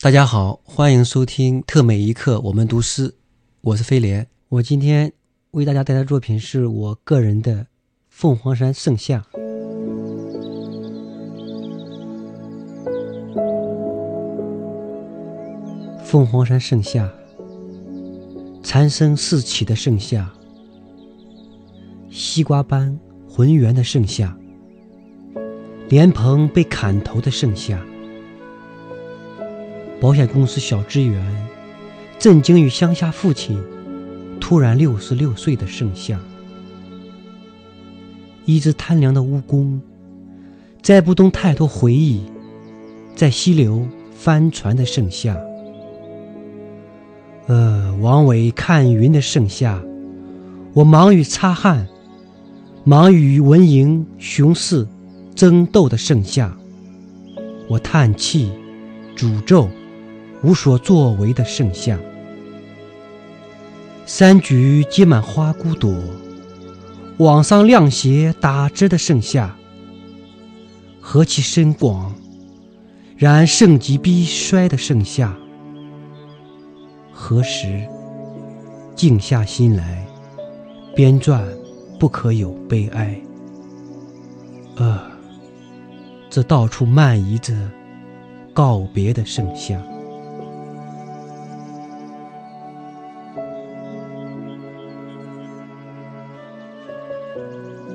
大家好，欢迎收听特美一刻，我们读诗，我是飞廉。我今天为大家带来的作品是我个人的《凤凰山盛夏》。凤凰山盛夏，蝉声四起的盛夏，西瓜般浑圆的盛夏，莲蓬被砍头的盛夏。保险公司小职员震惊于乡下父亲突然六十六岁的盛夏，一只贪凉的蜈蚣再不动太多回忆，在溪流帆船的盛夏，呃，王伟看云的盛夏，我忙于擦汗，忙于文营雄狮争斗的盛夏，我叹气，诅咒。无所作为的盛夏，山菊结满花骨朵，网上亮鞋打折的盛夏，何其深广！然盛极必衰的盛夏，何时静下心来编撰？不可有悲哀。呃，这到处漫移着告别的盛夏。了。